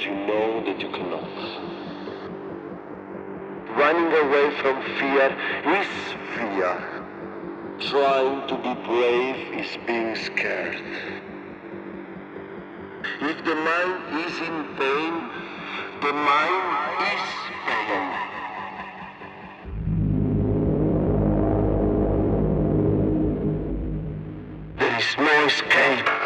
because you know that you cannot. Running away from fear is fear. Trying to be brave is being scared. If the mind is in pain, the mind is pain. There is no escape.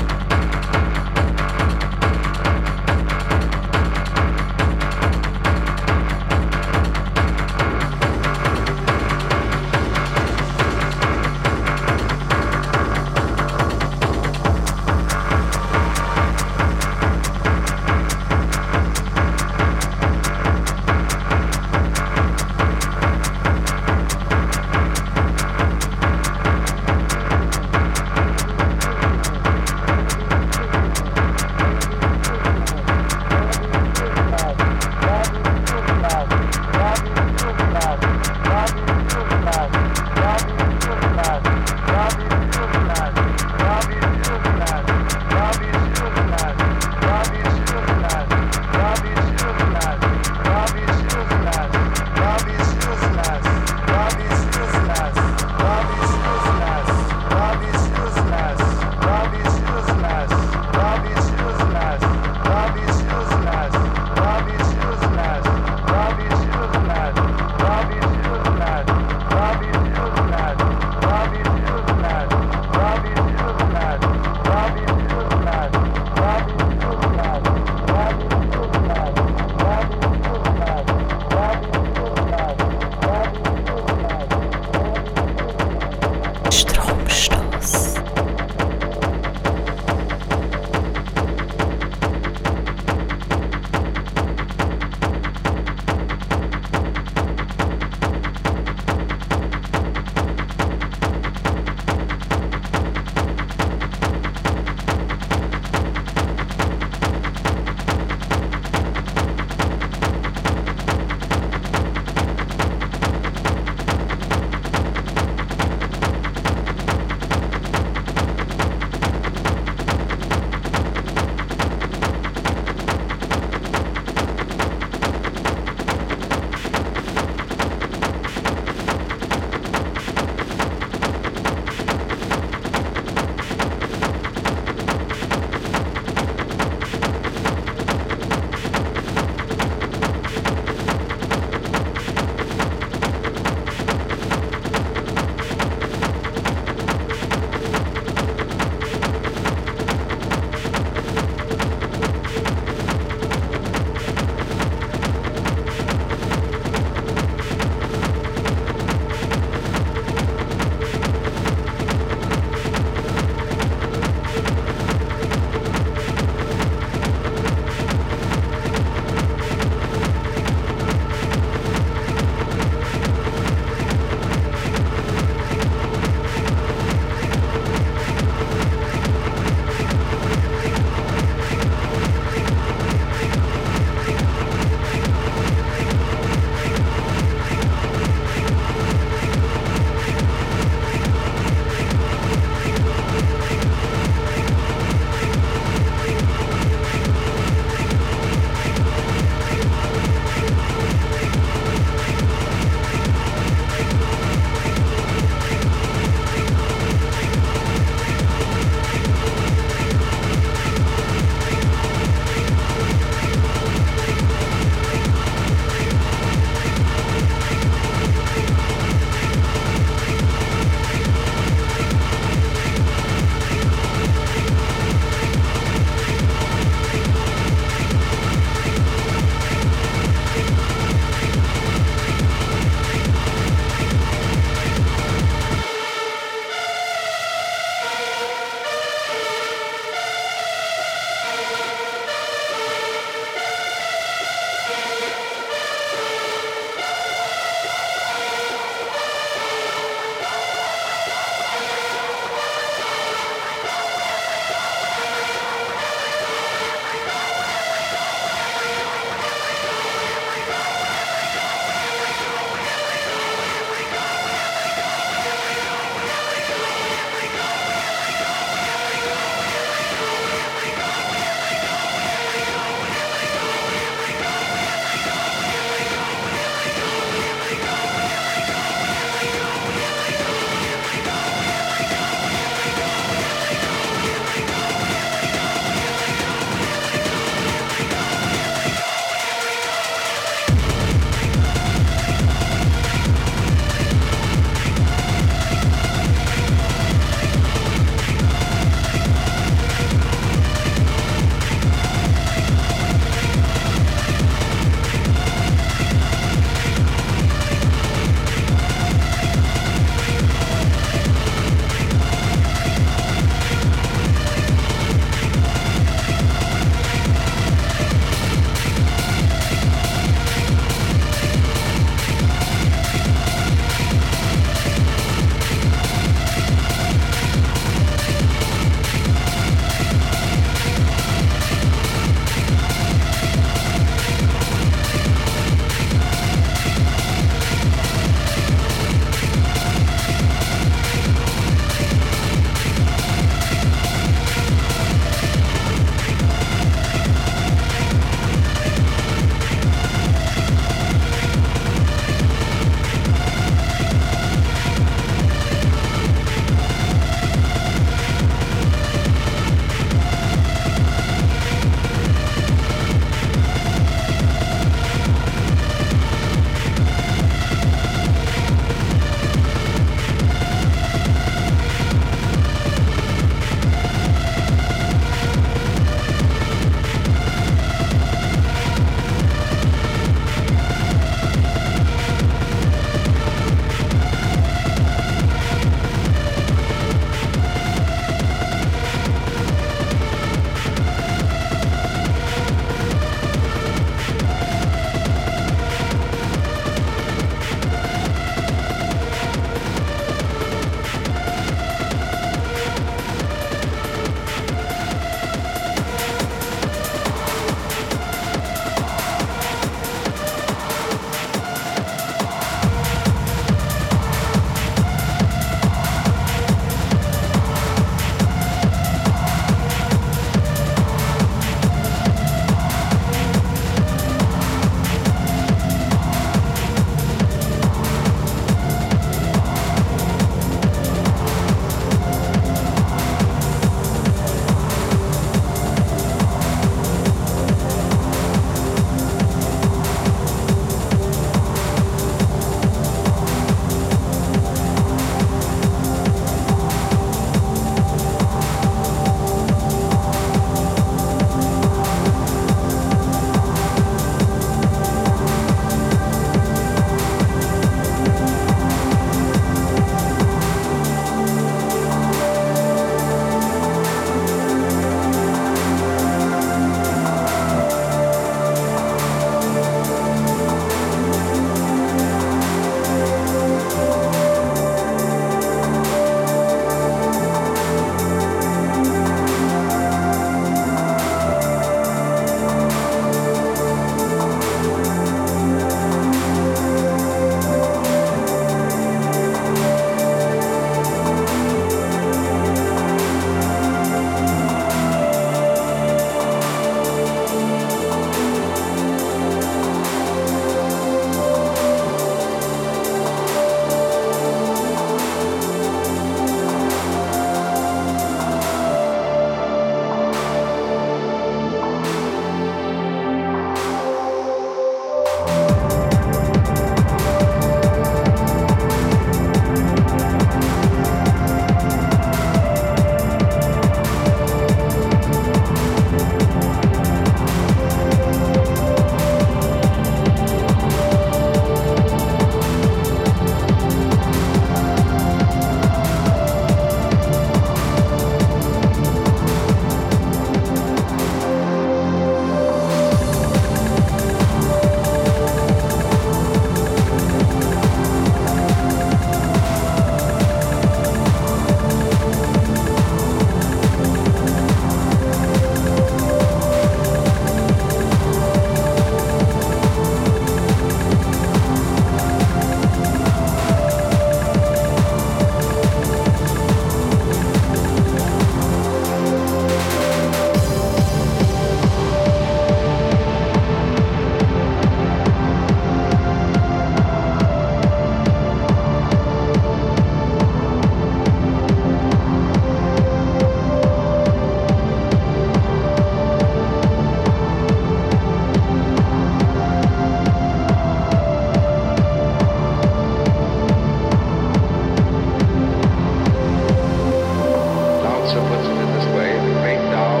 also puts it in this way that great Tao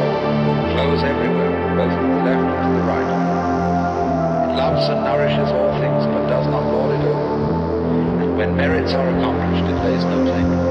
flows everywhere, both to the left and to the right. It loves and nourishes all things, but does not lord it over. And when merits are accomplished, it lays no claim